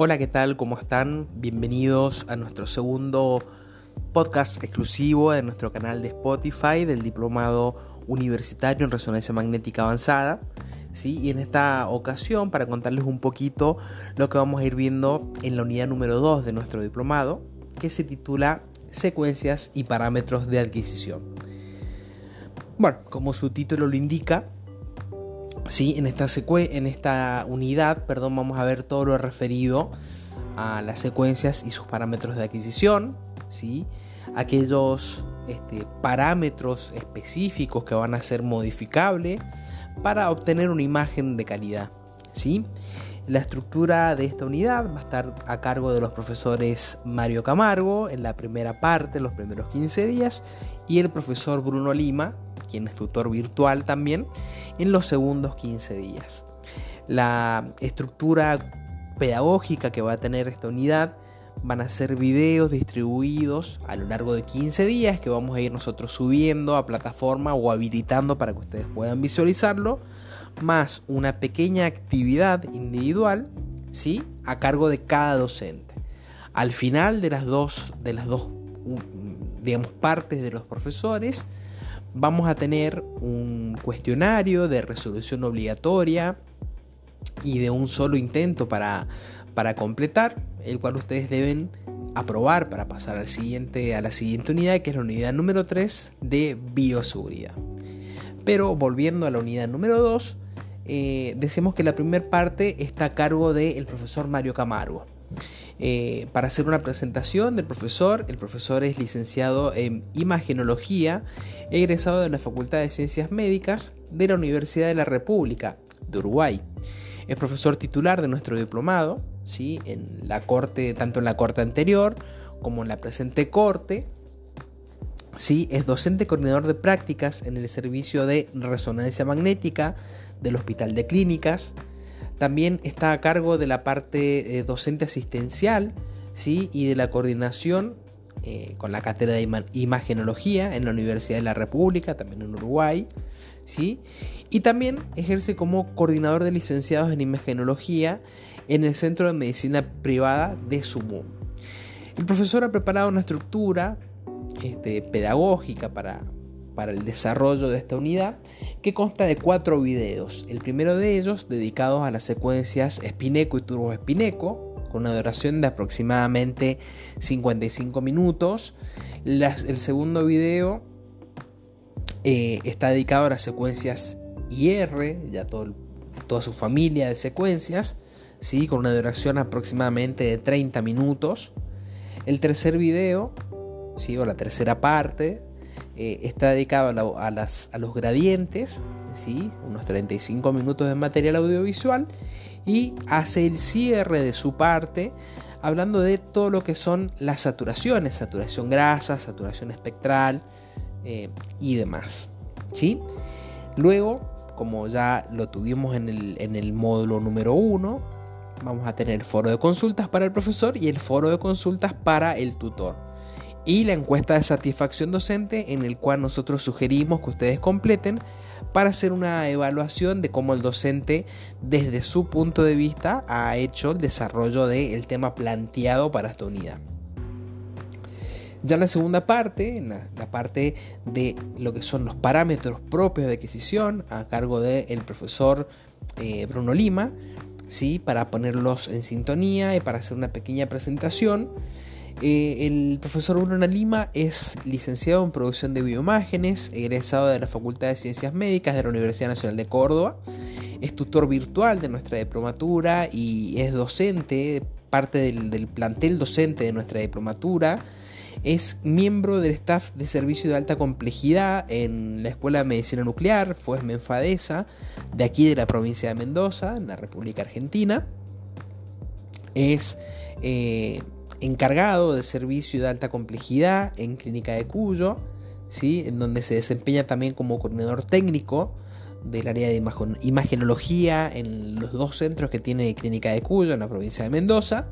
Hola, ¿qué tal? ¿Cómo están? Bienvenidos a nuestro segundo podcast exclusivo de nuestro canal de Spotify del Diplomado Universitario en Resonancia Magnética Avanzada. ¿sí? Y en esta ocasión, para contarles un poquito lo que vamos a ir viendo en la unidad número 2 de nuestro diplomado, que se titula Secuencias y parámetros de adquisición. Bueno, como su título lo indica, ¿sí? En esta, en esta unidad perdón, vamos a ver todo lo referido a las secuencias y sus parámetros de adquisición, ¿sí? aquellos este, parámetros específicos que van a ser modificables para obtener una imagen de calidad. ¿sí? La estructura de esta unidad va a estar a cargo de los profesores Mario Camargo en la primera parte, los primeros 15 días, y el profesor Bruno Lima quien es tutor virtual también, en los segundos 15 días. La estructura pedagógica que va a tener esta unidad van a ser videos distribuidos a lo largo de 15 días que vamos a ir nosotros subiendo a plataforma o habilitando para que ustedes puedan visualizarlo, más una pequeña actividad individual, ¿sí? A cargo de cada docente. Al final de las dos, de las dos digamos, partes de los profesores, vamos a tener un cuestionario de resolución obligatoria y de un solo intento para, para completar, el cual ustedes deben aprobar para pasar al siguiente, a la siguiente unidad, que es la unidad número 3 de bioseguridad. Pero volviendo a la unidad número 2, eh, decimos que la primera parte está a cargo del profesor Mario Camargo. Eh, para hacer una presentación del profesor. El profesor es licenciado en Imagenología, egresado de la Facultad de Ciencias Médicas de la Universidad de la República de Uruguay. Es profesor titular de nuestro diplomado, ¿sí? en la corte, tanto en la corte anterior como en la presente corte. ¿sí? Es docente coordinador de prácticas en el servicio de resonancia magnética del Hospital de Clínicas también está a cargo de la parte eh, docente asistencial ¿sí? y de la coordinación eh, con la cátedra de imagenología en la Universidad de la República, también en Uruguay. ¿sí? Y también ejerce como coordinador de licenciados en imagenología en el Centro de Medicina Privada de Sumu. El profesor ha preparado una estructura este, pedagógica para, para el desarrollo de esta unidad que consta de cuatro videos. El primero de ellos dedicados a las secuencias Espineco y Turbo Espineco con una duración de aproximadamente 55 minutos. el segundo video eh, está dedicado a las secuencias IR, ya toda su familia de secuencias, ¿sí? con una duración aproximadamente de 30 minutos. El tercer video, ¿sí? o la tercera parte, eh, está dedicado a, los gradientes, ¿sí? unos 35 minutos de material audiovisual, y hace el cierre de su parte hablando de todo lo que son las saturaciones, saturación grasa, saturación espectral eh, y demás. ¿sí? Luego, como ya lo tuvimos en el, en el módulo número 1, vamos a tener el foro de consultas para el profesor y el foro de consultas para el tutor y la encuesta de satisfacción docente en el cual nosotros sugerimos que ustedes completen para hacer una evaluación de cómo el docente desde su punto de vista ha hecho el desarrollo del tema planteado para esta unidad. Ya la segunda parte, la, parte de lo que son los parámetros propios de adquisición, a cargo del profesor eh, Bruno Lima, ¿sí? para ponerlos en sintonía y para hacer una pequeña presentación. Eh, el profesor Bruno Lima es licenciado en producción de bioimágenes, egresado de la Facultad de Ciencias Médicas de la Universidad Nacional de Córdoba, es tutor virtual de nuestra diplomatura y es docente, parte del, plantel docente de nuestra diplomatura. Es miembro del staff de servicio de alta complejidad en la Escuela de Medicina Nuclear, fue Menfadesa, de aquí de la provincia de Mendoza, en la República Argentina. Es eh, encargado de servicio de alta complejidad en Clínica de Cuyo, ¿sí? en donde se desempeña también como coordinador técnico del área de imagenología en los dos centros que tiene Clínica de Cuyo en la provincia de Mendoza.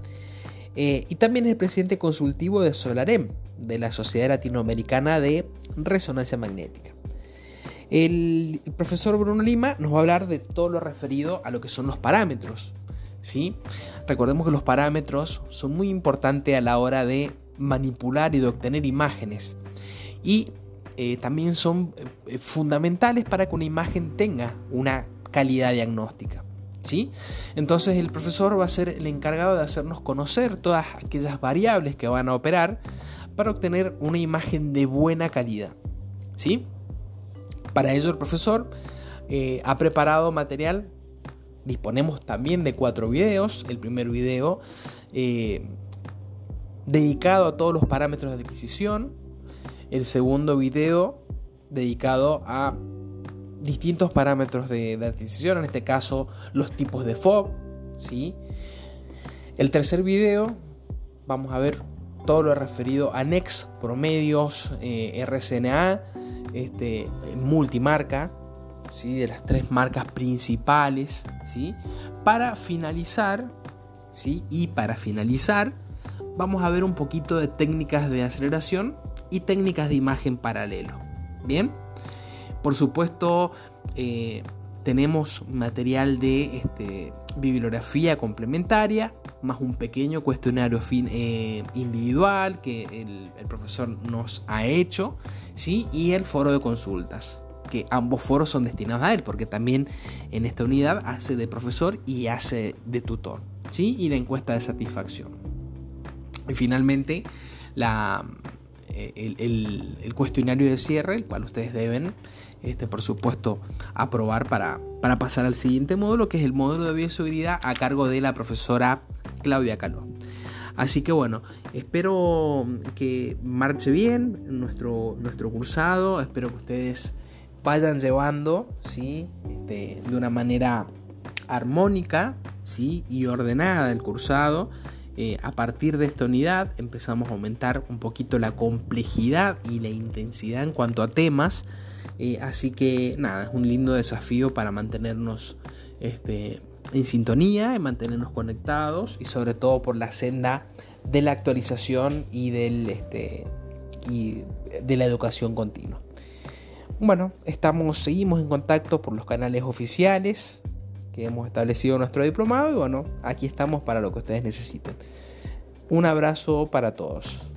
Eh, y también es presidente consultivo de Solarem, de la Sociedad Latinoamericana de Resonancia Magnética. el profesor Bruno Lima nos va a hablar de todo lo referido a lo que son los parámetros ¿sí? Recordemos que los parámetros son muy importantes a la hora de manipular y de obtener imágenes. Y eh, también son eh, fundamentales para que una imagen tenga una calidad diagnóstica. ¿sí? Entonces el profesor va a ser el encargado de hacernos conocer todas aquellas variables que van a operar para obtener una imagen de buena calidad. ¿sí? Para ello el profesor eh, ha preparado material disponemos también de cuatro videos. El primer video eh, dedicado a todos los parámetros de adquisición. El segundo video dedicado a distintos parámetros de, adquisición, en este caso los tipos de FOB. ¿sí? El tercer video vamos a ver todo lo referido a NEX, promedios, eh, RCNA, este, multimarca, de las tres marcas principales, ¿sí? Para finalizar, ¿sí? Y para finalizar, vamos a ver un poquito de técnicas de aceleración y técnicas de imagen paralelo. Bien, por supuesto, eh, tenemos material de este, bibliografía complementaria, más un pequeño cuestionario eh, individual que el, el, profesor nos ha hecho, ¿sí? y el foro de consultas que ambos foros son destinados a él, porque también en esta unidad hace de profesor y hace de tutor, ¿sí? Y la encuesta de satisfacción. Y finalmente, la, eh, el, cuestionario de cierre, el cual ustedes deben, este, por supuesto, aprobar para, para pasar al siguiente módulo, que es el módulo de bioseguridad a cargo de la profesora Claudia Caló. Así que bueno, espero que marche bien nuestro, nuestro cursado, espero que ustedes vayan llevando ¿sí? de, una manera armónica ¿sí? y ordenada el cursado. Eh, a partir de esta unidad empezamos a aumentar un poquito la complejidad y la intensidad en cuanto a temas. Eh, así que nada, es un lindo desafío para mantenernos este, en sintonía, y mantenernos conectados y sobre todo por la senda de la actualización y, del, este, y de la educación continua. Bueno, estamos, seguimos en contacto por los canales oficiales que hemos establecido nuestro diplomado y bueno, aquí estamos para lo que ustedes necesiten. Un abrazo para todos.